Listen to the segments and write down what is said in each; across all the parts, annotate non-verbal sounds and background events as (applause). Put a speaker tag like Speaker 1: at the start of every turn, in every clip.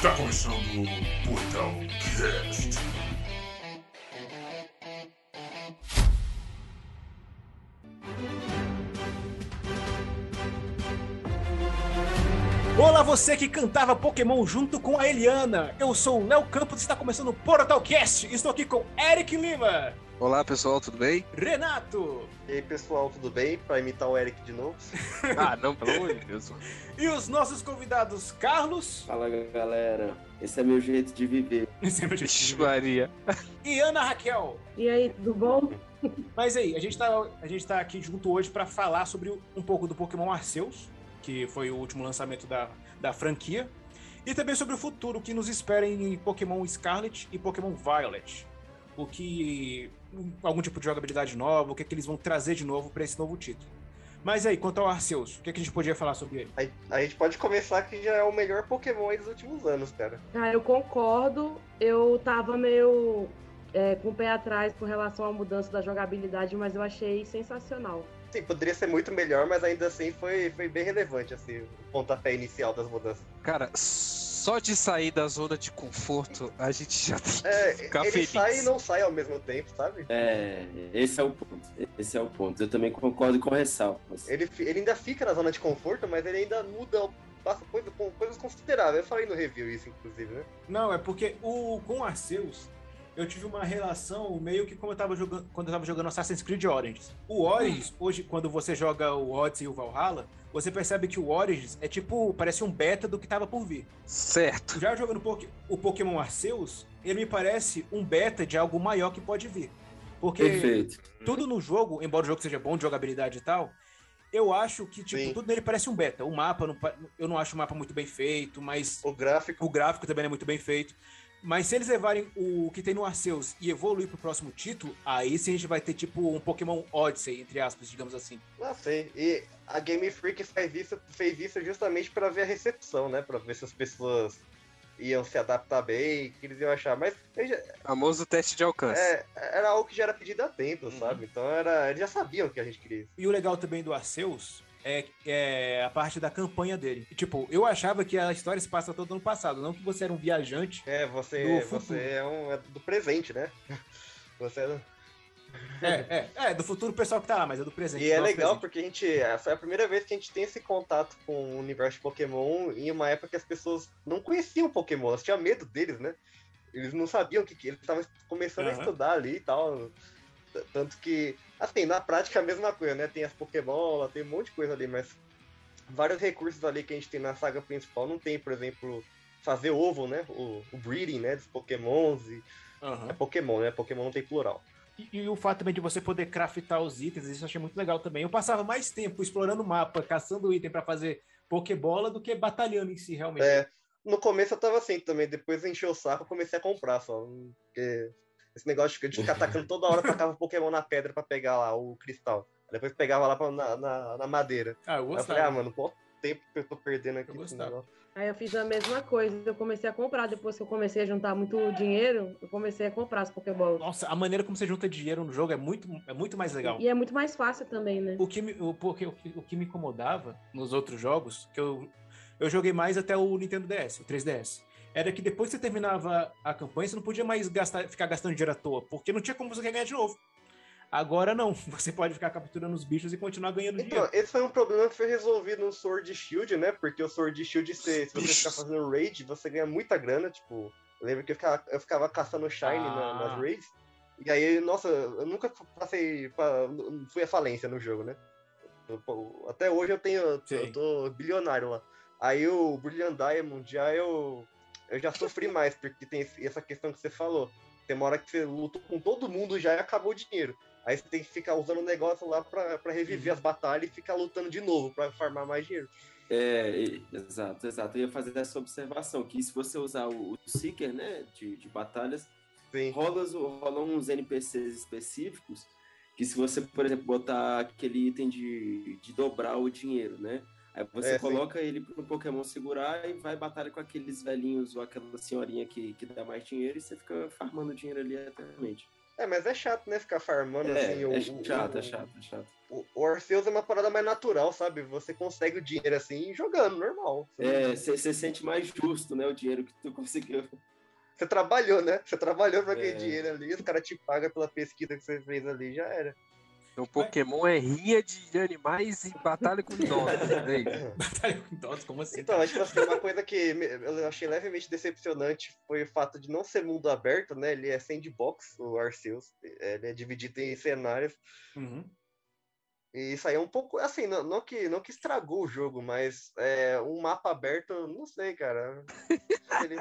Speaker 1: Está começando o Portal Cast.
Speaker 2: Olá, você que cantava Pokémon junto com a Eliana. Eu sou o Léo Campos e está começando o Portal Cast. Estou aqui com Eric Lima,
Speaker 3: Olá pessoal, tudo bem?
Speaker 2: Renato
Speaker 4: E aí pessoal, tudo bem? Pra imitar o Eric de novo. (laughs)
Speaker 3: Ah, não, pelo amor de Deus.
Speaker 2: e os nossos convidados Carlos
Speaker 5: Fala galera, esse é meu jeito de viver. (laughs)
Speaker 3: Vixe, Maria.
Speaker 2: e Ana Raquel.
Speaker 6: E aí, tudo bom?
Speaker 2: Mas aí, a gente tá, a gente tá aqui junto hoje para falar sobre um pouco do Pokémon Arceus, que foi o último lançamento da, da franquia, e também sobre o futuro que nos espera em Pokémon Scarlet e Pokémon Violet. O que. Algum tipo de jogabilidade nova, o que, é que eles vão trazer de novo para esse novo título. Mas aí, quanto ao Arceus, o que, é que a gente podia falar sobre ele?
Speaker 4: Aí, a gente pode começar que já é o melhor Pokémon aí dos últimos anos, cara.
Speaker 6: Ah, eu concordo. Eu tava meio é, com o pé atrás com relação à mudança da jogabilidade, mas eu achei sensacional.
Speaker 4: Sim, poderia ser muito melhor, mas ainda assim foi, foi bem relevante, assim, o pontapé inicial das mudanças.
Speaker 3: Cara, só de sair da zona de conforto, a gente já tem que
Speaker 4: É,
Speaker 3: ficar
Speaker 4: ele
Speaker 3: feliz.
Speaker 4: sai e não sai ao mesmo tempo, sabe?
Speaker 5: É, esse é o ponto. Esse é o ponto. Eu também concordo com ressalvas.
Speaker 4: Ele, fi- ele ainda fica na zona de conforto, mas ele ainda muda, passa coisa, coisas consideráveis. Eu falei no review isso, inclusive, né?
Speaker 2: Não, é porque o, com o Arceus, eu tive uma relação meio que como eu tava jogando, quando eu tava jogando Assassin's Creed Origins. O Origins, hoje, quando você joga o Odyssey e o Valhalla, você percebe que o Origins é tipo, parece um beta do que tava por vir.
Speaker 3: Certo.
Speaker 2: Já jogando o Pokémon Arceus, ele me parece um beta de algo maior que pode vir. Porque
Speaker 5: Perfeito.
Speaker 2: tudo no jogo, embora o jogo seja bom de jogabilidade e tal, eu acho que, tipo,
Speaker 4: Sim.
Speaker 2: tudo nele parece um beta. O mapa, eu não acho o mapa muito bem feito, mas
Speaker 4: O gráfico.
Speaker 2: o gráfico também é muito bem feito. Mas se eles levarem o que tem no Arceus e evoluir pro próximo título, aí sim a gente vai ter, tipo, um Pokémon Odyssey, entre aspas, digamos assim.
Speaker 4: Não sei. E a Game Freak fez isso, fez isso justamente pra ver a recepção, né? Pra ver se as pessoas iam se adaptar bem, o que eles iam achar. Mas já-
Speaker 3: Famoso teste de alcance.
Speaker 4: é, era algo que já era pedido há tempo,
Speaker 2: Uhum.
Speaker 4: sabe? Então era, eles já sabiam o que a gente queria.
Speaker 2: E o legal também do Arceus é, é a parte da campanha dele. Tipo, eu achava que a história se passa toda no passado, não que você era um viajante.
Speaker 4: É, você, você é, um, é do presente, né? (laughs) Você é-
Speaker 2: É, é, é, do futuro pessoal que tá lá, mas é do presente.
Speaker 4: E é
Speaker 2: nosso
Speaker 4: legal
Speaker 2: presente.
Speaker 4: porque a gente. Essa é a primeira vez que a gente tem esse contato com o universo de Pokémon em uma época que as pessoas não conheciam Pokémon, elas tinham medo deles, né? Eles não sabiam o que, que eles estavam começando a
Speaker 2: Aham.
Speaker 4: estudar ali e tal. Tanto que, assim, na prática é a mesma coisa, né? Tem as Pokébola, tem um monte de coisa ali, mas vários recursos ali que a gente tem na saga principal não tem, por exemplo, fazer ovo, né? O, o breeding, né? Dos Pokémons. E...
Speaker 2: Aham.
Speaker 4: É Pokémon, né? Pokémon não tem plural.
Speaker 2: E, e o fato também de você poder craftar os itens, isso eu achei muito legal também. Eu passava mais tempo explorando o mapa, caçando item pra fazer Pokébola do que batalhando em si, realmente.
Speaker 4: É, no começo eu tava assim também, depois encheu o saco, eu comecei a comprar só. Porque esse negócio de ficar atacando toda hora, tacava o Pokémon na pedra pra pegar lá o cristal. Depois pegava lá pra- na, na, na madeira.
Speaker 2: Ah, eu
Speaker 4: Aí eu falei, ah,
Speaker 2: gostava.
Speaker 4: mano, quanto tempo que eu tô perdendo aqui nesse
Speaker 2: gostava.
Speaker 4: negócio.
Speaker 6: Aí eu fiz a mesma coisa. Eu comecei a comprar. Depois que eu comecei a juntar muito dinheiro, eu comecei a comprar as Pokéballs.
Speaker 2: Nossa, a maneira como você junta dinheiro no jogo é muito, é muito mais legal.
Speaker 6: E é muito mais fácil também, né?
Speaker 2: O que, me, o, porque, o, que, o que me incomodava nos outros jogos, que eu, eu joguei mais até o Nintendo DS, o 3DS, era que depois que você terminava a campanha, você não podia mais gastar, ficar gastando dinheiro à toa, porque não tinha como você ganhar de novo. Agora não, (laughs) você pode ficar capturando os bichos e continuar ganhando
Speaker 4: Então,
Speaker 2: dinheiro.
Speaker 4: esse foi um problema que foi resolvido no Sword Shield, né? Porque o Sword Shield, se, se você ficar fazendo raid, você ganha muita grana. Tipo, eu lembro que eu ficava, eu ficava caçando Shine na-
Speaker 2: Ah.
Speaker 4: nas raids. E aí, nossa, eu nunca passei. Pra, fui à falência no jogo, né? Eu, até hoje eu tenho.
Speaker 2: Sim.
Speaker 4: Eu tô bilionário lá. Aí o Brilliant Diamond, já eu. Eu já sofri mais, porque tem essa questão que você falou. Tem uma hora que você luta com todo mundo já e acabou o dinheiro. Aí você tem que ficar usando o negócio lá pra reviver as batalhas e ficar lutando de novo pra farmar mais dinheiro.
Speaker 5: É, exato, exato. Eu ia fazer essa observação, que se você usar o, o Seeker, né, de, de batalhas,
Speaker 4: Sim.
Speaker 5: rola, rolam uns NPCs específicos, que se você, por exemplo, botar aquele item de, de dobrar o dinheiro, né, aí você
Speaker 4: É, sim.
Speaker 5: coloca ele pro Pokémon segurar e vai batalha com aqueles velhinhos ou aquela senhorinha que, que dá mais dinheiro e você fica farmando dinheiro ali eternamente.
Speaker 4: É, mas é chato, né? Ficar farmando
Speaker 5: É,
Speaker 4: assim.
Speaker 5: é
Speaker 4: o-
Speaker 5: chato,
Speaker 4: o-
Speaker 5: é chato, é chato.
Speaker 4: O, o Arceus é uma parada mais natural, sabe? Você consegue o dinheiro assim jogando, normal.
Speaker 5: É, você sente mais justo, né, o dinheiro que tu (laughs) conseguiu.
Speaker 4: você trabalhou, né? Você trabalhou pra aquele
Speaker 5: É.
Speaker 4: dinheiro ali, os caras te pagam pela pesquisa que você fez ali, já era.
Speaker 3: O Pokémon é rinha de animais e batalha com dinossauros. é isso.
Speaker 2: Batalha com doses, como assim?
Speaker 4: Então, acho que assim, uma coisa que eu achei levemente decepcionante foi o fato de não ser mundo aberto, né? Ele é sandbox, o Arceus. Ele é dividido em cenários.
Speaker 2: Uhum.
Speaker 4: E isso aí é um pouco, assim, não, não que, não que estragou o jogo, mas é, um mapa aberto, não sei, cara. (laughs) Ele-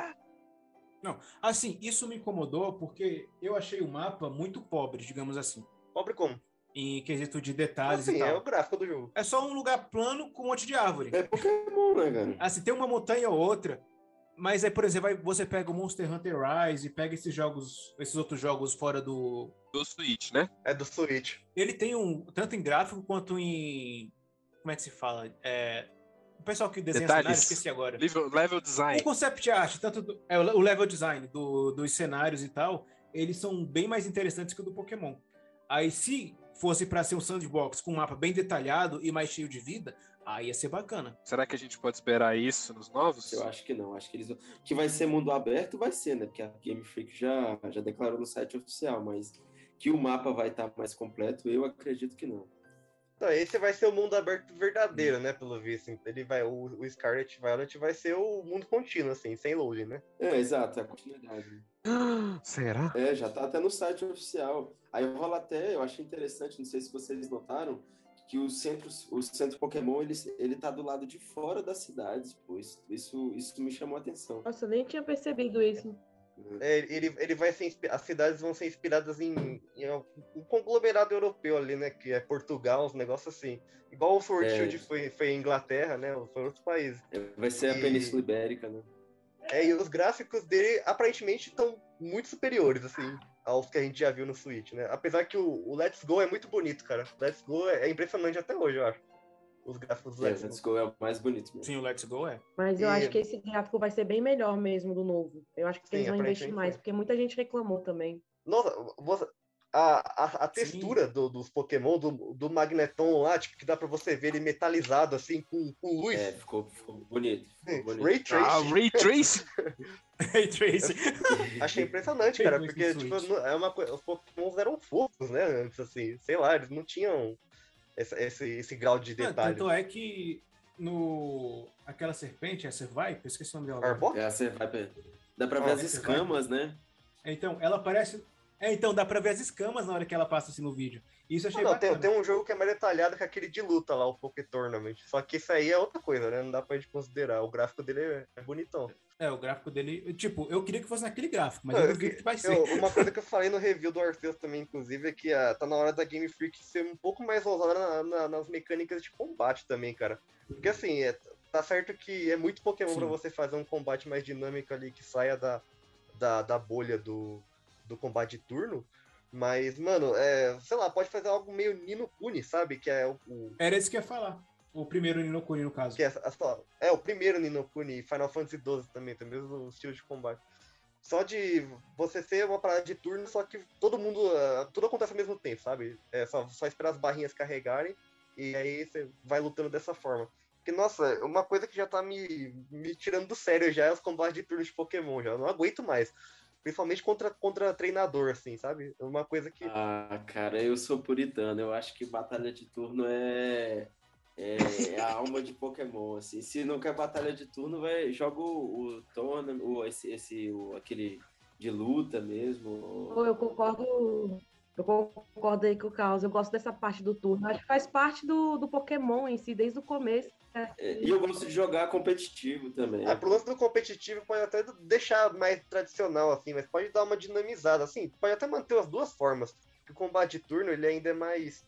Speaker 2: Assim, isso me incomodou porque eu achei o mapa muito pobre, digamos assim,
Speaker 4: Pobre como?
Speaker 2: Em quesito de detalhes
Speaker 4: Assim,
Speaker 2: e
Speaker 4: é
Speaker 2: tal.
Speaker 4: o gráfico do jogo.
Speaker 2: É só um lugar plano com um monte de árvore.
Speaker 5: É Pokémon, né, cara?
Speaker 2: Assim, tem uma montanha ou outra, mas aí, por exemplo, aí você pega o Monster Hunter Rise e pega esses jogos, esses outros jogos fora do.
Speaker 3: Do Switch, né?
Speaker 4: É do Switch.
Speaker 2: Ele tem um. Tanto em gráfico quanto em. Como é que se fala? É, o pessoal que desenha
Speaker 3: Detalhes.
Speaker 2: cenários, esqueci agora.
Speaker 3: Level, level
Speaker 2: O
Speaker 3: design.
Speaker 2: concept art, tanto do- é, o level design do- dos cenários e tal, eles são bem mais interessantes que o do Pokémon. Aí, se fosse para ser um sandbox com um mapa bem detalhado e mais cheio de vida, aí ia ser bacana.
Speaker 3: Será que a gente pode esperar isso nos novos?
Speaker 5: Eu acho que não. Acho que eles. Que vai ser mundo aberto, vai ser, né? Porque a Game Freak já, já declarou no site oficial, mas que o mapa vai estar mais completo, eu acredito que não.
Speaker 4: Então, esse vai ser o mundo aberto verdadeiro, né? Pelo visto. Ele vai, o, o Scarlet Violet vai ser o mundo contínuo, assim, sem loading, né?
Speaker 5: É, exato, é a continuidade. (gasps)
Speaker 3: Será?
Speaker 5: É, já tá até no site oficial. Aí rola até, eu achei interessante, não sei se vocês notaram, que o centro, o centro Pokémon, ele, ele tá do lado de fora das cidades, pois isso, isso me chamou a atenção.
Speaker 6: Nossa, eu nem tinha percebido isso.
Speaker 4: É, ele, ele vai ser. As cidades vão ser inspiradas em, em um conglomerado europeu ali, né? Que é Portugal, uns negócios assim. Igual o Sword
Speaker 5: É.
Speaker 4: Shield foi, foi em Inglaterra, né? Foi outros países.
Speaker 5: É, Vai ser a
Speaker 4: E-
Speaker 5: Península Ibérica, né?
Speaker 4: É, e os gráficos dele aparentemente estão muito superiores, assim, aos que a gente já viu no Switch, né? Apesar que o, o Let's Go é muito bonito, cara. Let's Go é, é impressionante até hoje, eu acho. Os gráficos do
Speaker 5: É,
Speaker 4: Let's
Speaker 5: Let's
Speaker 4: Go.
Speaker 5: É o mais bonito mesmo.
Speaker 2: Sim, o Let's Go é.
Speaker 6: Mas eu
Speaker 4: E-
Speaker 6: acho que esse gráfico vai ser bem melhor mesmo do novo. Eu acho que
Speaker 4: Sim,
Speaker 6: eles vão investir
Speaker 4: aparentemente
Speaker 6: mais, porque muita gente reclamou também.
Speaker 4: Nossa, você- a, a, a textura do- dos Pokémon, do, do Magneton lá, tipo, que dá pra você ver ele metalizado, assim, com, com luz.
Speaker 5: É, ficou, ficou bonito. Ficou bonito.
Speaker 4: Ray
Speaker 3: Ah,
Speaker 4: Tracing.
Speaker 3: Ray Tracing. (laughs)
Speaker 2: Ray Tracing.
Speaker 4: Achei impressionante, cara, porque, tipo, é uma coisa. Os Pokémons eram fofos, né? Antes, assim, sei lá, eles não tinham esse, esse, esse grau de
Speaker 2: Ah,
Speaker 4: detalhe.
Speaker 2: Tanto é que no. Aquela serpente, a eu esqueci o nome dela.
Speaker 4: Arbok?
Speaker 5: É, você vai pe- Dá pra ver
Speaker 4: Ah,
Speaker 5: as
Speaker 2: você vai-
Speaker 5: escamas, né?
Speaker 2: Então, ela parece. É, então, dá pra ver as escamas na hora que ela passa assim no vídeo. Isso eu achei
Speaker 4: não, tem,
Speaker 2: bacana.
Speaker 4: tem um jogo que é mais detalhado que aquele de luta lá, o Poké Tournament. Só que isso aí é outra coisa, né? Não dá pra gente considerar. O gráfico dele é, é bonitão.
Speaker 2: É, o gráfico dele. Tipo, eu queria que fosse naquele gráfico, mas
Speaker 4: Não,
Speaker 2: eu
Speaker 4: que-
Speaker 2: que vai ser.
Speaker 4: Eu- uma coisa que eu falei no review do Arceus também, inclusive, é que ah, tá na hora da Game Freak ser um pouco mais ousada na- na- nas mecânicas de combate também, cara. Porque assim, é- tá certo que é muito Pokémon pra você fazer um combate mais dinâmico ali que saia da, da, da bolha do, do combate de turno. Mas, mano, é, sei lá, pode fazer algo meio Nino Kuni, sabe? Que é o, o-
Speaker 2: Era isso que eu ia falar. O primeiro Ninokuni, no caso.
Speaker 4: que é, só- é o primeiro Nino Kuni, Final Fantasy XII também, tem o mesmo estilo de combate. Só de você ser uma parada de turno, só que todo mundo. ah, tudo acontece ao mesmo tempo, sabe? É só, só esperar as barrinhas carregarem e aí você vai lutando dessa forma. Porque, nossa, uma coisa que já tá me, me tirando do sério já é os combates de turno de Pokémon, já. Eu não aguento mais. Principalmente contra, contra treinador, assim, sabe? É Uma coisa que.
Speaker 5: Ah, cara, eu sou puritano. Eu acho que batalha de turno é, é a alma de Pokémon, assim. Se não quer batalha de turno, vai joga o, o tournament, o, esse, esse, o, aquele de luta mesmo.
Speaker 6: Pô, eu concordo. Eu concordo aí com o Carlos. Eu gosto dessa parte do turno. Acho que faz parte do, do Pokémon em si, desde o começo. né?
Speaker 5: É, E eu gosto de jogar competitivo também.
Speaker 4: Ah, pro lance do competitivo pode até deixar mais tradicional, assim, mas pode dar uma dinamizada, assim, pode até manter as duas formas. O combate de turno, ele ainda é mais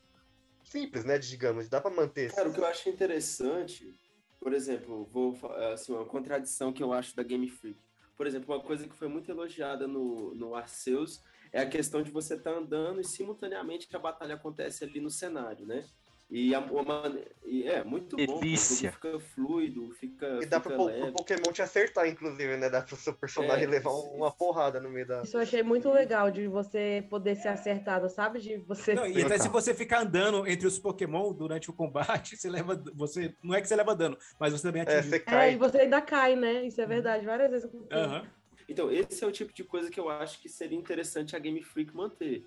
Speaker 4: simples, né, digamos, dá pra manter.
Speaker 5: Cara, o que eu acho interessante, por exemplo, vou assim, uma contradição que eu acho da Game Freak. Por exemplo, uma coisa que foi muito elogiada no, no Arceus é a questão de você estar andando e simultaneamente que a batalha acontece ali no cenário, né? E, a, a mane- e é muito bom.
Speaker 3: Delícia.
Speaker 5: Fica fluido, fica,
Speaker 4: E dá
Speaker 5: fica
Speaker 4: pro, pro Pokémon te acertar, inclusive, né? Dá pro seu personagem
Speaker 5: É,
Speaker 4: levar
Speaker 5: isso,
Speaker 4: uma porrada no meio da.
Speaker 6: Isso eu achei muito legal de você poder ser acertado, sabe? De você.
Speaker 2: Não, e até se você ficar andando entre os Pokémon durante o combate, (laughs) você leva. Você, não é que você leva dano, mas você também
Speaker 4: É,
Speaker 2: atinge.
Speaker 4: você
Speaker 6: É,
Speaker 4: cai.
Speaker 6: e você ainda cai, né? Isso é verdade. Várias vezes aconteceu.
Speaker 2: Aham.
Speaker 5: Então, esse é o tipo de coisa que eu acho que seria interessante a Game Freak manter.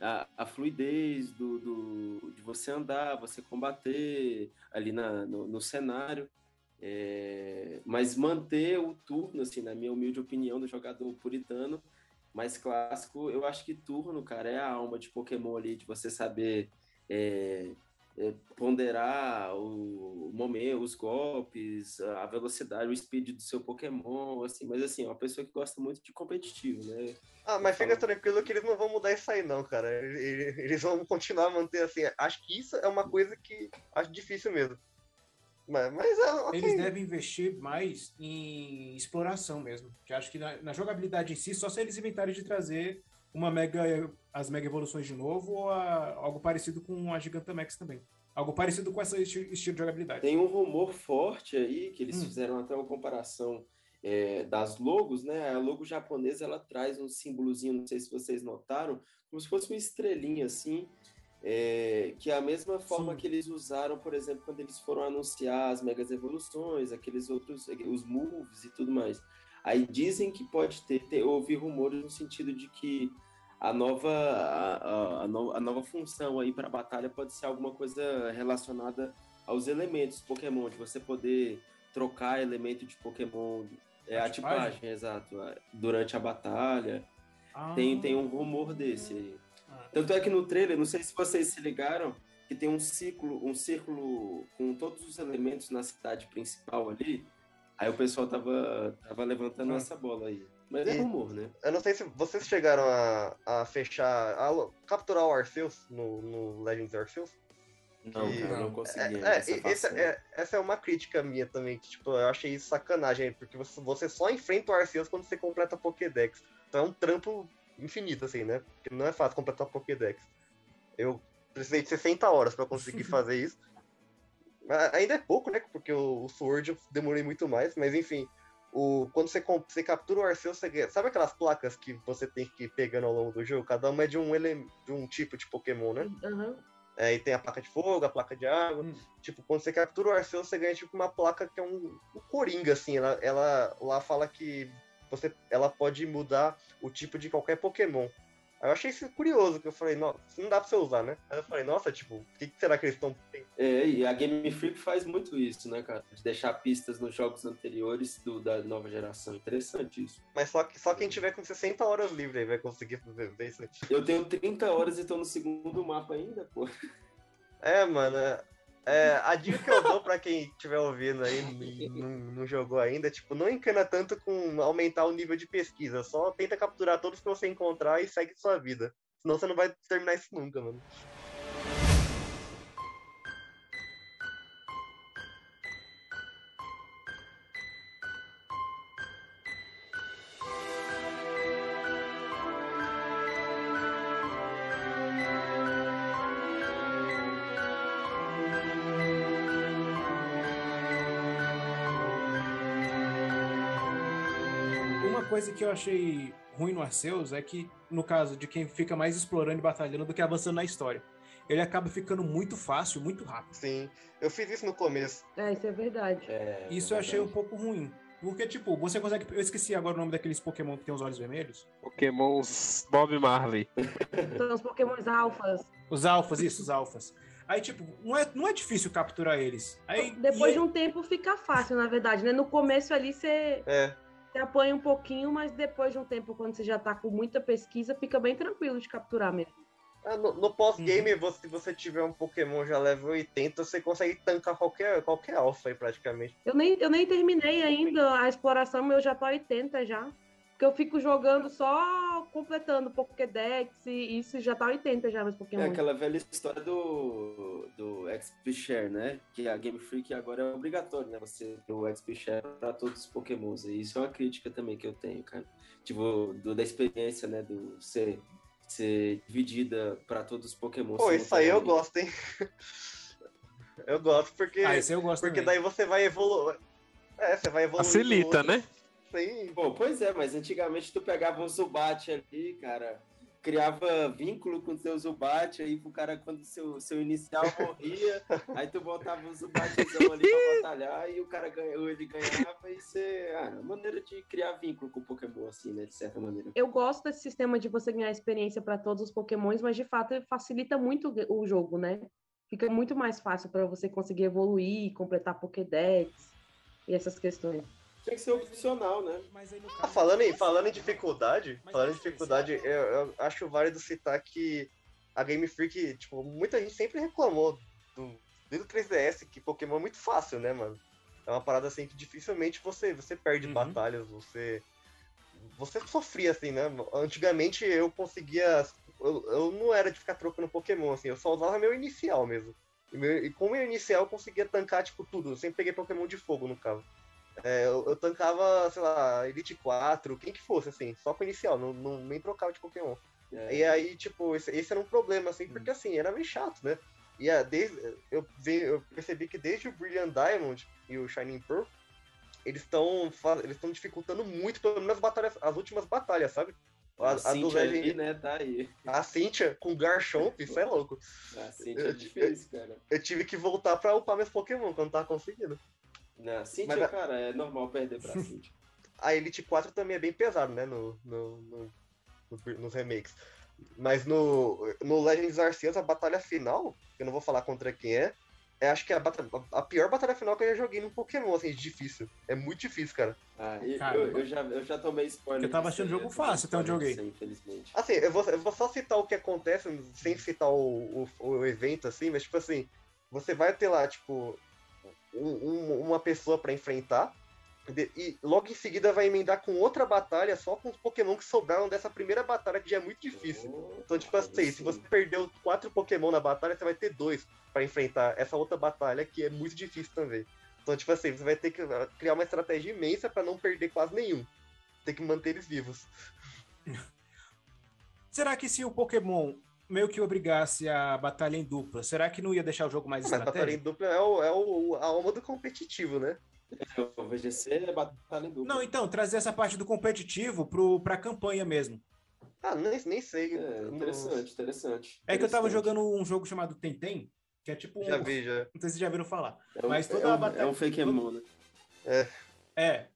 Speaker 5: A, a fluidez do, do- de você andar, você combater ali na, no, no cenário. É, mas manter o turno, assim, na minha humilde opinião, do jogador puritano mais clássico, eu acho que turno, cara, é a alma de Pokémon ali, de você saber é, ponderar o, o momento, os golpes, a velocidade, o speed do seu Pokémon, assim, mas assim, é uma pessoa que gosta muito de competitivo, né?
Speaker 4: Ah, mas fica tranquilo que eles não vão mudar isso aí, não, cara. Eles, vão continuar a manter assim. Acho que isso é uma coisa que acho difícil mesmo. Mas, mas é ok.
Speaker 2: Eles devem investir mais em exploração mesmo. Que acho que na, na jogabilidade em si, só se eles inventarem de trazer uma mega, as mega evoluções de novo ou a- algo parecido com a Gigantamax também. Algo parecido com esse esti- estilo de jogabilidade.
Speaker 5: Tem um rumor forte aí, que eles
Speaker 2: Hum.
Speaker 5: fizeram até uma comparação é, das logos, né? A logo japonesa, ela traz um símbolozinho, não sei se vocês notaram, como se fosse uma estrelinha, assim, é, que é a mesma forma
Speaker 2: Sim.
Speaker 5: que eles usaram, por exemplo, quando eles foram anunciar as megas evoluções, aqueles outros, os moves e tudo mais. Aí dizem que pode ter, ter houve rumores no sentido de que a nova, a, a- no- a nova função aí para a batalha pode ser alguma coisa relacionada aos elementos Pokémon, de você poder trocar elemento de Pokémon, é,
Speaker 2: A
Speaker 5: a
Speaker 2: tipagem?
Speaker 5: exato, durante a batalha.
Speaker 2: Ah,
Speaker 5: Tem, tem um rumor desse aí.
Speaker 2: Ah.
Speaker 5: Tanto é que no trailer, não sei se vocês se ligaram, que tem um ciclo, um círculo com todos os elementos na cidade principal ali. Aí o pessoal tava, tava levantando
Speaker 2: Ah.
Speaker 5: essa bola aí. Mas é
Speaker 4: E-
Speaker 5: rumor, né?
Speaker 4: Eu não sei se vocês chegaram a, a fechar. a capturar o Arceus no, no Legends Arceus.
Speaker 5: Não,
Speaker 4: E-
Speaker 5: cara, eu não
Speaker 4: É,
Speaker 5: consegui.
Speaker 4: é,
Speaker 5: essa
Speaker 4: e- essa, é, essa é uma crítica minha também, que tipo, eu achei isso sacanagem, porque você, você só enfrenta o Arceus quando você completa a Pokédex. Então é um trampo infinito, assim, né? Porque não é fácil completar a Pokédex. Eu precisei de 60 horas pra conseguir (laughs) fazer isso. Mas Ainda é pouco, né? Porque o, o Sword eu demorei muito mais, mas enfim. O, quando você, você captura o Arceus, você ganha- sabe aquelas placas que você tem que ir pegando ao longo do jogo? Cada uma é de um, ele, de um tipo de Pokémon, né?
Speaker 6: Aham.
Speaker 4: É, e tem a placa de fogo, a placa de água.
Speaker 2: Hum.
Speaker 4: Tipo, quando você captura o Arceus, você ganha tipo uma placa que é um, um coringa, assim. Ela, ela lá fala que você, ela pode mudar o tipo de qualquer Pokémon. Aí eu achei isso curioso, que eu falei, nossa, não dá pra você usar, né? Aí eu falei, nossa, tipo, o que, que será que eles estão.
Speaker 5: É, e a Game Freak faz muito isso, né, cara? De deixar pistas nos jogos anteriores do, da nova geração. Interessante isso.
Speaker 4: Mas só, só quem tiver com 60 horas livre aí vai conseguir ver isso.
Speaker 5: Eu tenho 30 horas e tô no segundo mapa ainda, pô.
Speaker 4: É, mano. é- é, a dica que eu dou pra quem estiver ouvindo aí não, não jogou ainda, tipo, não encana tanto com aumentar o nível de pesquisa. Só tenta capturar todos que você encontrar e segue sua vida. Senão você não vai terminar isso nunca, mano.
Speaker 2: Coisa que eu achei ruim no Arceus é que, no caso de quem fica mais explorando e batalhando do que avançando na história, ele acaba ficando muito fácil, muito rápido.
Speaker 4: Sim. Eu fiz isso no começo.
Speaker 6: É, isso é verdade.
Speaker 5: É,
Speaker 2: Isso
Speaker 5: é
Speaker 2: eu achei um pouco ruim. Porque, tipo, você consegue. Eu esqueci agora o nome daqueles Pokémon que tem os olhos vermelhos.
Speaker 3: Pokémons Bob Marley. (laughs)
Speaker 6: São os pokémons alfas.
Speaker 2: Os alfas, isso, os alfas. Aí, tipo, não é, não é difícil capturar eles. Aí,
Speaker 6: Depois de um tempo fica fácil, na verdade, né? No começo ali você,
Speaker 4: É.
Speaker 6: você apanha um pouquinho, mas depois de um tempo, quando você já tá com muita pesquisa, fica bem tranquilo de capturar mesmo.
Speaker 4: Ah, No, no pós-game, você- se você tiver um Pokémon já level 80, você consegue tancar qualquer, qualquer alfa aí praticamente.
Speaker 6: Eu nem, eu nem terminei ainda a exploração, mas eu já tô 80 já. Porque eu fico jogando só completando Pokédex e isso já tá 80 já, meus
Speaker 5: É
Speaker 6: Pokémon.
Speaker 5: aquela velha história do, do XP Share, né? Que a Game Freak agora é obrigatório, né? Você ter o XP Share pra todos os Pokémons. E isso é uma crítica também que eu tenho, cara. Tipo, do- da experiência, né? Do ser, ser dividida pra todos os Pokémons.
Speaker 4: Pô, isso aí eu gosto, hein? (laughs) Eu gosto porque,
Speaker 2: Ah, esse eu gosto
Speaker 4: porque
Speaker 2: também.
Speaker 4: daí você vai evoluir. É, você vai evoluir.
Speaker 3: Facilita, né?
Speaker 4: Sim.
Speaker 5: Pô, pois é, mas antigamente tu pegava um Zubat ali, cara, criava vínculo com o teu Zubat aí pro cara quando seu, seu inicial morria, (laughs) aí tu botava um Zubatzão ali pra batalhar e o cara ganhou, ele ganhava e você. Ah, é uma maneira de criar vínculo com o Pokémon, assim, né? De certa maneira.
Speaker 6: Eu gosto desse sistema de você ganhar experiência para todos os Pokémons, mas de fato ele facilita muito o jogo, né? Fica muito mais fácil para você conseguir evoluir, completar Pokédex e essas questões.
Speaker 5: Tinha que ser opcional, né?
Speaker 2: Mas aí no
Speaker 4: Ah, falando em, falando em dificuldade, falando em dificuldade, eu, eu acho válido citar que a Game Freak, tipo, muita gente sempre reclamou do, desde o 3DS que Pokémon é muito fácil, né, mano? É uma parada assim que dificilmente você, você perde
Speaker 2: Uhum.
Speaker 4: batalhas, você. Você sofria, assim, né? Antigamente eu conseguia. Eu, eu não era de ficar trocando Pokémon, assim, eu só usava meu inicial mesmo. E, meu, e com o meu inicial eu conseguia tancar, tipo, tudo. Eu sempre peguei Pokémon de fogo, no caso. É, eu, eu tancava, sei lá, Elite 4, quem que fosse, assim, só com o inicial, não, não, nem trocava de Pokémon.
Speaker 5: É.
Speaker 4: E aí, tipo, esse, esse era um problema, assim, porque assim, era meio chato, né? E a, desde, eu, eu percebi que desde o Brilliant Diamond e o Shining Pearl, eles estão eles estão dificultando muito, pelo menos as, batalhas, as últimas batalhas, sabe? A,
Speaker 5: A,
Speaker 4: a do
Speaker 5: Cintia ali,
Speaker 4: Legend,
Speaker 5: né? Tá aí.
Speaker 4: a Cynthia com Garchomp, isso é louco.
Speaker 5: A Cintia é
Speaker 4: Eu-
Speaker 5: difícil, cara.
Speaker 4: Eu tive que voltar pra upar meus Pokémon quando tava conseguindo.
Speaker 5: Não, a Cintia,
Speaker 4: Mas
Speaker 5: cara, é normal perder pra (laughs) Cintia.
Speaker 4: A Elite 4 também é bem pesado, né? No, no, no- no- nos remakes. Mas no, no Legends Arceus, a batalha final, que eu não vou falar contra quem é, é acho que é a, a pior batalha final que eu já joguei num Pokémon, assim, de difícil. É muito difícil, cara.
Speaker 5: Ah, e-
Speaker 2: Cara,
Speaker 5: eu, eu já, eu já tomei spoiler.
Speaker 2: eu tava achando
Speaker 5: aí,
Speaker 2: jogo fácil até onde eu joguei.
Speaker 5: Infelizmente.
Speaker 4: Assim, eu vou, eu vou só citar o que acontece, sem citar o, o, o evento, assim, mas, tipo assim, você vai ter lá, tipo, um- um- uma pessoa pra enfrentar, e logo em seguida vai emendar com outra batalha só com os Pokémon que sobraram dessa primeira batalha, que já é muito difícil. Então, tipo assim, se você perdeu quatro Pokémon na batalha, você vai ter dois pra enfrentar essa outra batalha, que é muito difícil também. Então, tipo assim, você vai ter que criar uma estratégia imensa pra não perder quase nenhum. Tem que manter eles vivos. (laughs)
Speaker 2: Será que se o Pokémon meio que obrigasse a batalha em dupla, será que não ia deixar o jogo mais
Speaker 4: Mas batalha em
Speaker 2: estratégico?
Speaker 4: dupla é, o, é o- a alma do competitivo, né?
Speaker 5: O VGC é batalha em dupla.
Speaker 2: Não, então, trazer essa parte do competitivo pro, pra campanha mesmo.
Speaker 4: Ah, nem, nem sei.
Speaker 5: É, interessante, interessante.
Speaker 2: É que eu tava jogando um jogo chamado Tentem, que é tipo um.
Speaker 4: Já vi, já.
Speaker 2: Não sei se já viram falar.
Speaker 5: É um,
Speaker 2: mas toda
Speaker 5: é um,
Speaker 2: a batalha-
Speaker 5: é um fake emo, né?
Speaker 2: É.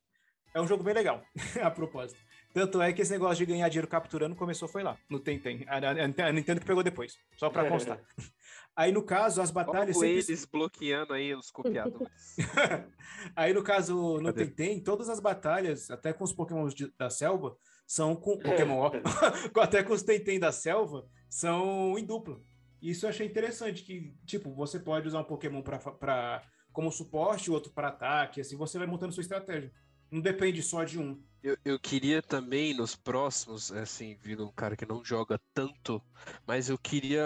Speaker 2: É um jogo bem legal, (laughs) a propósito. Tanto é que esse negócio de ganhar dinheiro capturando começou foi lá, no Tentem. A, a- a Nintendo que pegou depois, só pra constar. (laughs) Aí, no caso, as batalhas
Speaker 3: Olha
Speaker 2: sempre...
Speaker 3: eles bloqueando aí os copiadores. (laughs)
Speaker 2: Aí, no caso, no? Tentem, todas as batalhas, até com os Pokémons de- da selva, são com... Pokémon, ó. (laughs) até com os Tentem da selva, são em dupla. Isso eu achei interessante, que, tipo, você pode usar um Pokémon pra, pra, como suporte, o outro para ataque, assim você vai montando sua estratégia. Não depende só de um.
Speaker 3: Eu, eu queria também nos próximos, assim, vindo um cara que não joga tanto, mas eu queria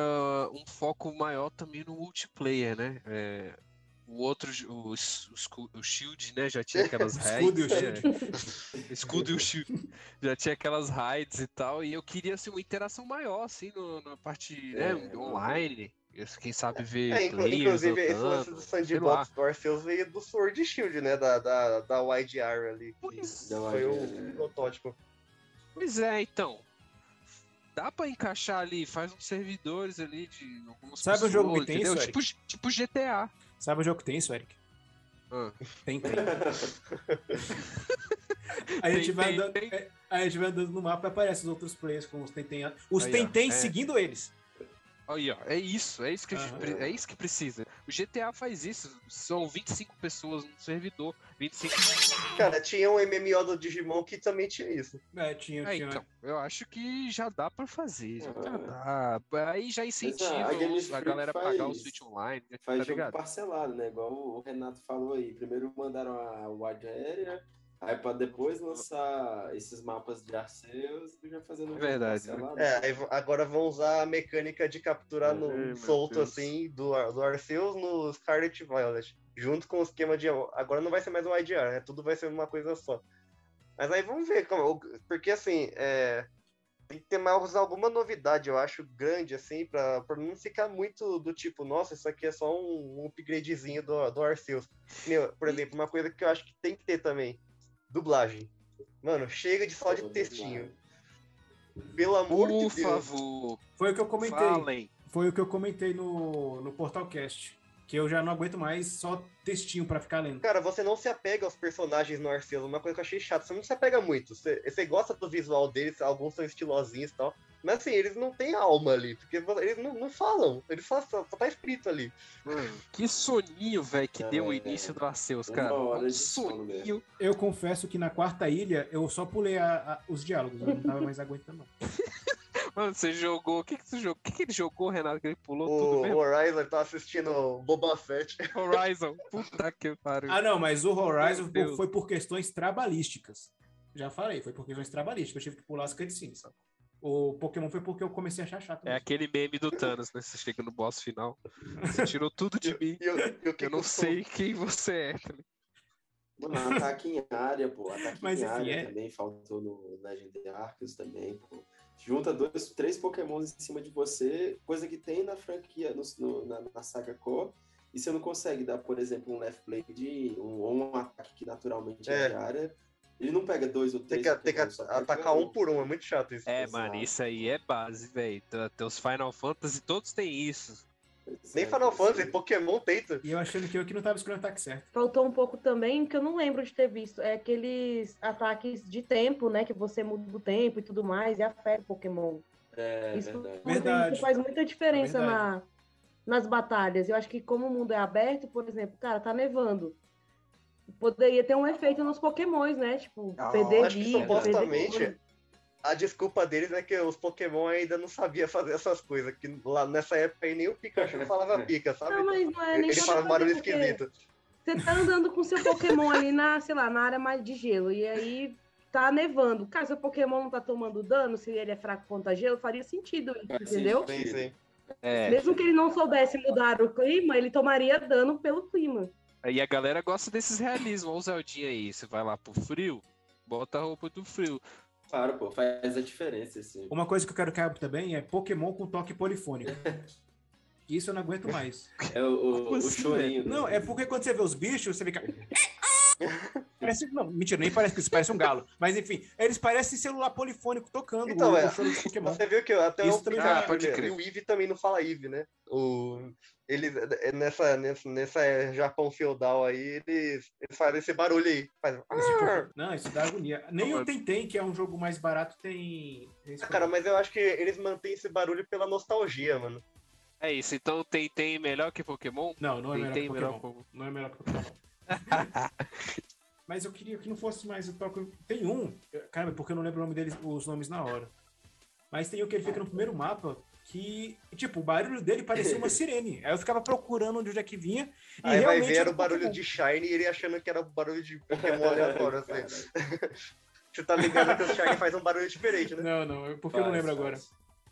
Speaker 3: um foco maior também no multiplayer, né? É, o outro, o, o, o Shield, né? Já tinha aquelas (laughs)
Speaker 2: Escudo e o
Speaker 3: raids. né? (laughs) Escudo e o Shield. Já tinha aquelas raids e tal, e eu queria assim, uma interação maior, assim, no- na parte né,
Speaker 5: É,
Speaker 3: online. Quem sabe ver
Speaker 4: É, inclu-
Speaker 3: players
Speaker 4: inclusive, esse lance do. Sandbox do Arceus veio do Sword Shield, né? Da, da, da YGR ali. que
Speaker 3: Pois
Speaker 4: foi o protótipo.
Speaker 3: Pois é, então. Dá pra encaixar ali, faz uns servidores ali de algumas
Speaker 2: Sabe um jogo que
Speaker 3: pessoas,
Speaker 2: tem
Speaker 3: entendeu?
Speaker 2: isso,
Speaker 3: tipo, tipo GTA.
Speaker 2: Sabe o jogo que tem isso, Eric?
Speaker 3: Ah.
Speaker 2: Tem, tem. Aí (laughs) a gente
Speaker 3: Tem,
Speaker 2: vai
Speaker 3: tem,
Speaker 2: andando,
Speaker 3: tem.
Speaker 2: é, a gente vai andando no mapa e aparece os outros players com os Tentem. Os Tentem
Speaker 3: é.
Speaker 2: seguindo eles.
Speaker 3: Aí, ó, é isso, é isso que gente é isso que precisa. O GTA faz isso, são 25 pessoas no servidor, 25.
Speaker 4: Cara, tinha um MMO do Digimon que também tinha isso.
Speaker 2: É, tinha,
Speaker 3: É,
Speaker 2: tinha.
Speaker 3: então, eu acho que já dá pra fazer, já dá. Aí já incentiva
Speaker 5: a
Speaker 3: a galera a pagar o
Speaker 5: faz-
Speaker 3: Switch Online, né?
Speaker 5: Faz
Speaker 3: tá
Speaker 5: jogo
Speaker 3: ligado?
Speaker 5: parcelado, né? Igual o Renato falou aí. Primeiro mandaram a Wide Area, aí pra depois lançar esses mapas de Arceus e já fazendo um jogo
Speaker 3: Verdade,
Speaker 5: parcelado.
Speaker 4: É, aí agora vão usar a mecânica de capturar no,
Speaker 5: É, meu
Speaker 4: solto
Speaker 5: Deus.
Speaker 4: assim do, do Arceus no Scarlet Violet. Junto com o esquema de. Agora não vai ser mais um IDR, né? Tudo vai ser uma coisa só. Mas aí vamos ver como. Porque assim, é, tem que ter mais alguma novidade, eu acho, grande, assim, pra, pra não ficar muito do tipo, nossa, isso aqui é só um, um upgradezinho do, do Arceus. Meu, por exemplo, uma coisa que eu acho que tem que ter também, dublagem. Mano, chega de só de textinho. Pelo amor
Speaker 3: Por
Speaker 4: de Deus.
Speaker 3: favor,
Speaker 2: Foi o que eu comentei.
Speaker 3: falem.
Speaker 2: Foi o que eu comentei no, no Portalcast. Que eu já não aguento mais só textinho pra ficar lendo.
Speaker 4: Cara, você não se apega aos personagens no Arceus, uma coisa que eu achei chata, você não se apega muito. Você, você gosta do visual deles, alguns são estilosinhos e tal. Mas assim, eles não têm alma ali, porque eles não, não falam, eles só, só, só tá escrito ali.
Speaker 3: Mano, que soninho, velho, que
Speaker 5: É,
Speaker 3: deu o
Speaker 5: é,
Speaker 3: início do Arceus,
Speaker 5: uma
Speaker 3: cara.
Speaker 5: hora
Speaker 3: soninho.
Speaker 2: Eu confesso que na quarta ilha eu só pulei a- a- os diálogos, eu não tava mais aguentando. não. (laughs)
Speaker 3: Mano, você jogou. O que, que você jogou? O que, que ele jogou, Renato? Que ele pulou tudo
Speaker 4: O
Speaker 3: mesmo?
Speaker 4: Horizon tá assistindo Boba Fett. (laughs)
Speaker 3: Horizon. Puta que pariu.
Speaker 2: Ah, não, mas o Horizon foi por questões trabalhísticas. Já falei, foi por questões trabalísticas. Eu tive que pular as cutscenes. O Pokémon foi porque eu comecei a achar chato.
Speaker 3: É
Speaker 2: mesmo.
Speaker 3: aquele meme do Thanos, né? Você chega no boss final. Você (laughs) tirou tudo de mim.
Speaker 4: E eu, e o que
Speaker 3: Eu não
Speaker 4: custou?
Speaker 3: sei quem você é. tá?
Speaker 5: Mano, ataque em área, pô. Ataque
Speaker 2: Mas,
Speaker 5: em
Speaker 2: enfim,
Speaker 5: área
Speaker 2: é-
Speaker 5: também faltou no Legend Arceus também, pô. Junta dois, três pokémons em cima de você, coisa que tem na franquia, no, no- na, na saga Core, e você não consegue dar, por exemplo, um left blade, um, ou um ataque que naturalmente é,
Speaker 4: É.
Speaker 5: de área. Ele não pega dois ou
Speaker 4: Tem
Speaker 5: três
Speaker 4: que, tem que
Speaker 5: só pega
Speaker 4: atacar um por um, é muito chato isso.
Speaker 3: É, mano, isso aí é base, velho. Teus Final Fantasy todos têm isso.
Speaker 4: Nem Final Fantasy, Pokémon tenta.
Speaker 2: E eu achando que eu que não tava escolhendo o ataque certo.
Speaker 6: Faltou um pouco também, que eu não lembro de ter visto. É aqueles ataques de tempo, né? Que você muda o tempo e tudo mais, e afeta o Pokémon.
Speaker 5: É,
Speaker 6: Isso,
Speaker 5: verdade.
Speaker 2: Verdade.
Speaker 6: isso faz muita diferença
Speaker 2: É
Speaker 6: na, nas batalhas. Eu acho que como o mundo é aberto, por exemplo, cara, tá nevando. Poderia ter um efeito nos Pokémons, né? Tipo,
Speaker 3: Ah,
Speaker 6: perder
Speaker 4: acho que
Speaker 6: vida, perder
Speaker 4: supostamente
Speaker 6: coisa.
Speaker 4: A desculpa deles é que os Pokémon ainda não sabiam fazer essas coisas. Que lá nessa época aí nem o Pikachu (laughs) falava pica, sabe?
Speaker 6: Não, mas não é nem
Speaker 4: Ele um
Speaker 6: pra
Speaker 4: barulho
Speaker 6: porque
Speaker 4: esquisito.
Speaker 6: Você tá andando com seu Pokémon ali na, sei lá, na área mais de gelo, e aí tá nevando. Cara, seu Pokémon não tá tomando dano, se ele é fraco contra gelo, faria sentido
Speaker 5: Faz
Speaker 6: entendeu?
Speaker 4: Sim, sim.
Speaker 3: É.
Speaker 6: Mesmo que ele não soubesse mudar o clima, ele tomaria dano pelo clima.
Speaker 3: E a galera gosta desses realismos. Olha o Zeldinho aí. Você vai lá pro frio, bota a roupa do frio.
Speaker 5: Claro, pô, faz a diferença, assim.
Speaker 2: Uma coisa que eu quero que abra também é Pokémon com toque polifônico. (laughs) Isso eu não aguento mais.
Speaker 5: É o, o, o
Speaker 3: assim,
Speaker 5: chorinho.
Speaker 2: Não, é porque quando você vê os bichos, você fica. (laughs) Parece, não, mentira, nem parece que isso parece um galo. Mas enfim, eles parecem celular polifônico tocando
Speaker 4: Então,
Speaker 2: o,
Speaker 4: é.
Speaker 2: o.
Speaker 4: Você viu que até
Speaker 2: Isso
Speaker 4: o
Speaker 2: também
Speaker 3: já- pode crer.
Speaker 4: o Eevee também não fala Eevee, né? O, eles, nessa, nessa, nessa Japão feudal aí, eles, eles fazem esse barulho aí. Faz...
Speaker 2: Esse- Não, isso dá agonia. Nem
Speaker 3: Não,
Speaker 2: o Tentem, que é um jogo mais barato, tem. tem
Speaker 4: Ah, cara, mas eu acho que eles mantêm esse barulho pela nostalgia, mano.
Speaker 3: É isso. Então tem, tem melhor que Pokémon?
Speaker 2: Não, não é melhor
Speaker 3: Tem
Speaker 2: que
Speaker 3: melhor
Speaker 2: Pokémon.
Speaker 3: que
Speaker 2: Não é melhor que Pokémon. (laughs) Mas eu queria que não fosse mais o toque. Tem um, cara, porque eu não lembro o nome deles, os nomes na hora. Mas tem um que ele fica no primeiro mapa que, tipo, o barulho dele parecia uma (laughs) sirene. Aí eu ficava procurando onde é que vinha. E
Speaker 4: Aí vai
Speaker 2: realmente
Speaker 4: ver era o barulho de Shine e ele achando que era o barulho de Pokémon aleatório. assim. (laughs) Você tá ligado que o Shine faz um barulho diferente, né?
Speaker 2: Não, não, porque eu não
Speaker 5: faz,
Speaker 2: lembro agora.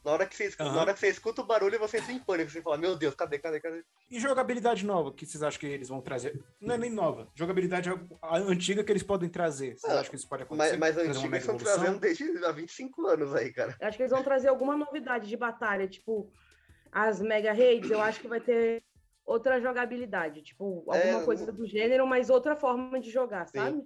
Speaker 4: Na hora, que você, escuta,
Speaker 2: Aham.
Speaker 4: na hora que você escuta o barulho, você entra em pânico. Você fala, meu Deus, cadê, cadê, cadê?
Speaker 2: E jogabilidade nova, que vocês acham que eles vão trazer? Não é nem nova. Jogabilidade a- antiga que eles podem trazer. Vocês
Speaker 4: Ah,
Speaker 2: acham que isso pode acontecer?
Speaker 4: Mas, mas antigos
Speaker 2: mega
Speaker 4: estão trazendo desde há 25 anos aí, cara.
Speaker 6: Eu acho que eles vão trazer alguma novidade de batalha, tipo as Mega Raids, eu acho que vai ter outra jogabilidade, tipo, alguma
Speaker 4: É,
Speaker 6: coisa do gênero, mas outra forma de jogar,
Speaker 4: Sim.
Speaker 6: sabe?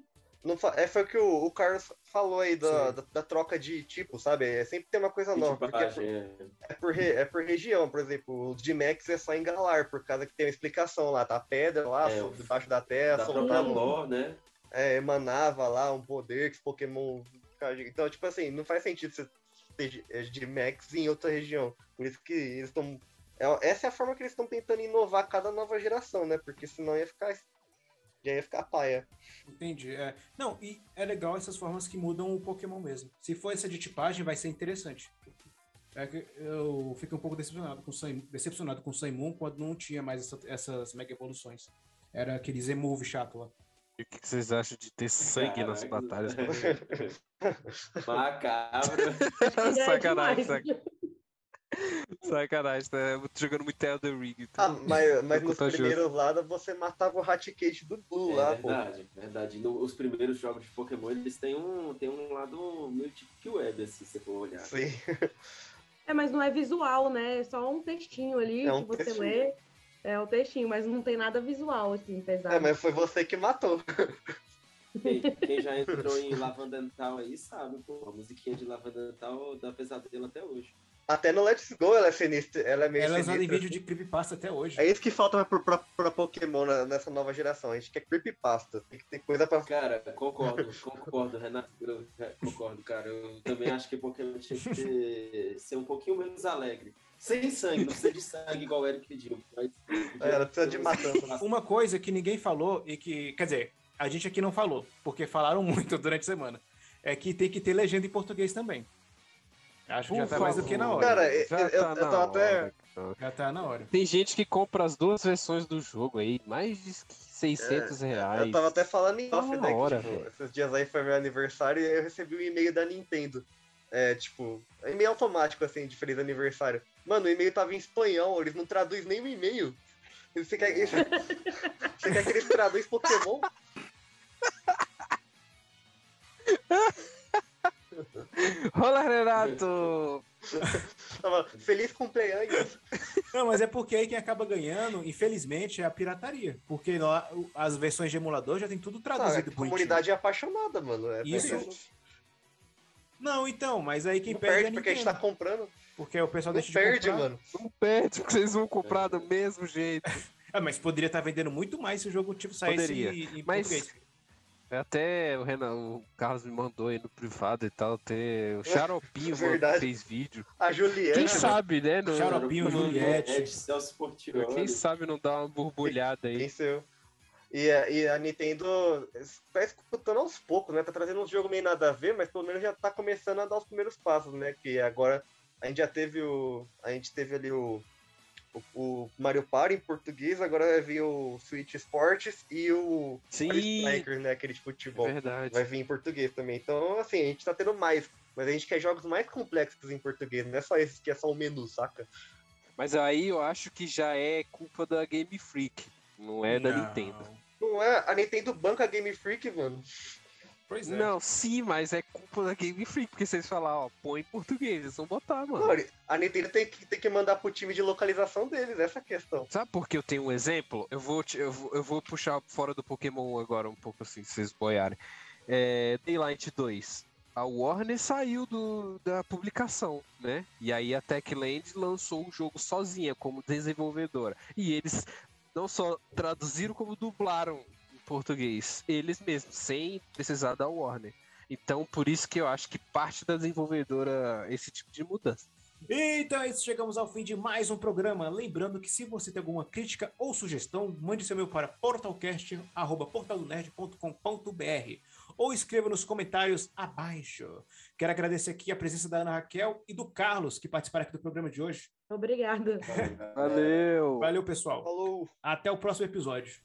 Speaker 4: Não fa- é, foi o que o, o Carlos falou aí da, da, da troca de tipo, sabe? É sempre tem uma coisa nova. Porque é por,
Speaker 5: é.
Speaker 4: é, por re- é por região, por exemplo, o G-Max é só em Galar, por causa que tem uma explicação lá. Tá a pedra lá,
Speaker 5: É,
Speaker 4: debaixo da terra,
Speaker 5: Da
Speaker 4: soltava,
Speaker 5: lore, né?
Speaker 4: é, emanava lá um poder que os Pokémon. Então, tipo assim, não faz sentido você ter é, G-Max em outra região. Por isso que eles estão. essa é a forma que eles estão tentando inovar cada nova geração, né? Porque senão ia ficar. Já ia ficar paia.
Speaker 2: Entendi. É. Não, e é legal essas formas que mudam o Pokémon mesmo. Se for essa de tipagem, vai ser interessante. É que eu fico um pouco decepcionado com o Sun, decepcionado com o Sun Moon quando não tinha mais essa- essas mega evoluções. Era aquele Z-Move chato lá.
Speaker 3: E o que que vocês acham de ter sangue nas
Speaker 5: Caraca.
Speaker 3: batalhas? (laughs)
Speaker 5: Macabro.
Speaker 6: É (laughs)
Speaker 3: sacanagem, sacanagem. Sacanagem, tá jogando muito Elden Ring.
Speaker 4: Ah,
Speaker 3: Então...
Speaker 4: mas, (laughs) mas
Speaker 3: Tô
Speaker 4: nos
Speaker 3: contagioso.
Speaker 4: primeiros lá você matava o Hatcate do Blue lá,
Speaker 5: É
Speaker 4: pô.
Speaker 5: verdade, verdade. No- os primeiros jogos de Pokémon, eles têm um, têm um lado meio tipo que web, assim, se você for olhar.
Speaker 4: Sim.
Speaker 6: É, mas não é visual, né? É só um textinho ali
Speaker 4: É um
Speaker 6: que você
Speaker 4: textinho.
Speaker 6: lê. É o textinho, mas não tem nada visual, assim, pesado.
Speaker 4: É, mas foi você que matou.
Speaker 5: Quem, quem já entrou em Lavandental aí sabe, pô, a musiquinha de Lavandental dá pesadelo até hoje.
Speaker 4: Até no Let's Go ela é sinistra. Ela é meio
Speaker 2: Ela é usada em vídeo de creepypasta até hoje.
Speaker 4: É isso que falta pra, pra, pra Pokémon na- nessa nova geração. A gente quer creepypasta. Tem que ter coisa pra.
Speaker 5: Cara, concordo, (laughs) concordo, Renato. Eu é, concordo, cara. Eu também acho que Pokémon tinha que ter- ser um pouquinho menos alegre. Sem sangue, não precisa de sangue igual o Eric pediu. Mas
Speaker 4: É, ela precisa de matança. (laughs)
Speaker 2: Uma coisa que ninguém falou e que, quer dizer, a gente aqui não falou, porque falaram (laughs) muito durante a semana, é que tem que ter legenda em português também. Acho que já tá mais do que na hora.
Speaker 4: Cara, eu-
Speaker 3: Já
Speaker 4: eu-
Speaker 3: tá
Speaker 4: eu até-
Speaker 3: hora, cara.
Speaker 2: Já tá na hora.
Speaker 3: Tem gente que compra as duas versões do jogo aí, mais de 600 reais.
Speaker 4: É, Eu tava até falando em
Speaker 3: Tá
Speaker 4: off, né? que,
Speaker 3: hora,
Speaker 4: tipo,
Speaker 3: velho.
Speaker 4: esses dias aí foi meu aniversário e eu recebi um e-mail da Nintendo. É, tipo, e-mail automático, assim, de feliz aniversário. Mano, o e-mail tava em espanhol, eles não traduzem nem o e-mail. Você quer, você quer que eles (laughs) traduzam Pokémon? (laughs)
Speaker 3: Olá, Renato! (laughs)
Speaker 4: Tava feliz cumpleaños.
Speaker 2: Não, mas é porque aí quem acaba ganhando, infelizmente, é a pirataria. Porque lá, as versões de emulador já tem tudo
Speaker 4: Ah,
Speaker 2: traduzido
Speaker 4: a
Speaker 2: bonitinho.
Speaker 4: comunidade é apaixonada, mano. É
Speaker 2: Isso. Não, então, mas aí quem
Speaker 4: Não
Speaker 2: perde,
Speaker 4: perde
Speaker 2: é a
Speaker 4: porque a gente tá comprando.
Speaker 2: Porque o pessoal
Speaker 4: Não
Speaker 2: deixa de
Speaker 4: perde,
Speaker 2: comprar.
Speaker 4: mano.
Speaker 3: Não perde, porque vocês vão comprar do mesmo jeito. (laughs)
Speaker 2: Ah, mas poderia estar vendendo muito mais se o jogo tipo, saísse
Speaker 3: Poderia.
Speaker 2: em
Speaker 3: Mas
Speaker 2: português.
Speaker 3: Até o, Renan, o Carlos me mandou aí no privado e tal, ter o Xaropinho mano,
Speaker 4: Verdade.
Speaker 3: fez vídeo.
Speaker 4: A Juliana.
Speaker 3: Quem sabe, né? No,
Speaker 2: Xaropinho, Juliette.
Speaker 5: Ed Celso Portioli.
Speaker 3: quem sabe não dá uma borbulhada aí.
Speaker 4: Isso eu. E a, e a Nintendo tá escutando aos poucos, né? Tá trazendo uns jogos meio nada a ver, mas pelo menos já tá começando a dar os primeiros passos, né? Que agora a gente já teve o. A gente teve ali o. O, o Mario Party em português, agora vai vir o Switch Sports e o
Speaker 3: Sim,
Speaker 4: Mario Strikers, né? Aquele de
Speaker 3: é
Speaker 4: futebol.
Speaker 3: verdade.
Speaker 4: Vai vir em português também. Então, assim, a gente tá tendo mais. Mas a gente quer jogos mais complexos em português, não é só esses que é só o menu, saca?
Speaker 3: Mas aí eu acho que já é culpa da Game Freak, não é da
Speaker 2: Não.
Speaker 3: Nintendo.
Speaker 4: Não é? A Nintendo banca Game Freak, mano.
Speaker 2: Pois é.
Speaker 3: Não, sim, mas é culpa da Game Freak, porque vocês falaram, ó, põe em português, eles vão botar, mano.
Speaker 4: Mano, a Nintendo tem que, tem que mandar pro time de localização deles, essa é a questão.
Speaker 3: Sabe por que eu tenho um exemplo? Eu vou, te- eu vou, eu vou puxar fora do Pokémon agora um pouco assim, se vocês boiarem. É, Daylight 2. A Warner saiu do- da publicação, né? E aí a Techland lançou o jogo sozinha, como desenvolvedora. E eles não só traduziram, como dublaram português. Eles mesmos, sem precisar da Warner. Então, por isso que eu acho que parte da desenvolvedora esse tipo de mudança.
Speaker 2: Então é isso, chegamos ao fim de mais um programa. Lembrando que se você tem alguma crítica ou sugestão, mande seu e-mail para portalcast.portaldonerd.com.br ou escreva nos comentários abaixo. Quero agradecer aqui a presença da Ana Raquel e do Carlos, que participaram aqui do programa de hoje.
Speaker 6: Obrigada.
Speaker 3: Valeu!
Speaker 2: Valeu, pessoal.
Speaker 4: Falou!
Speaker 2: Até o próximo episódio.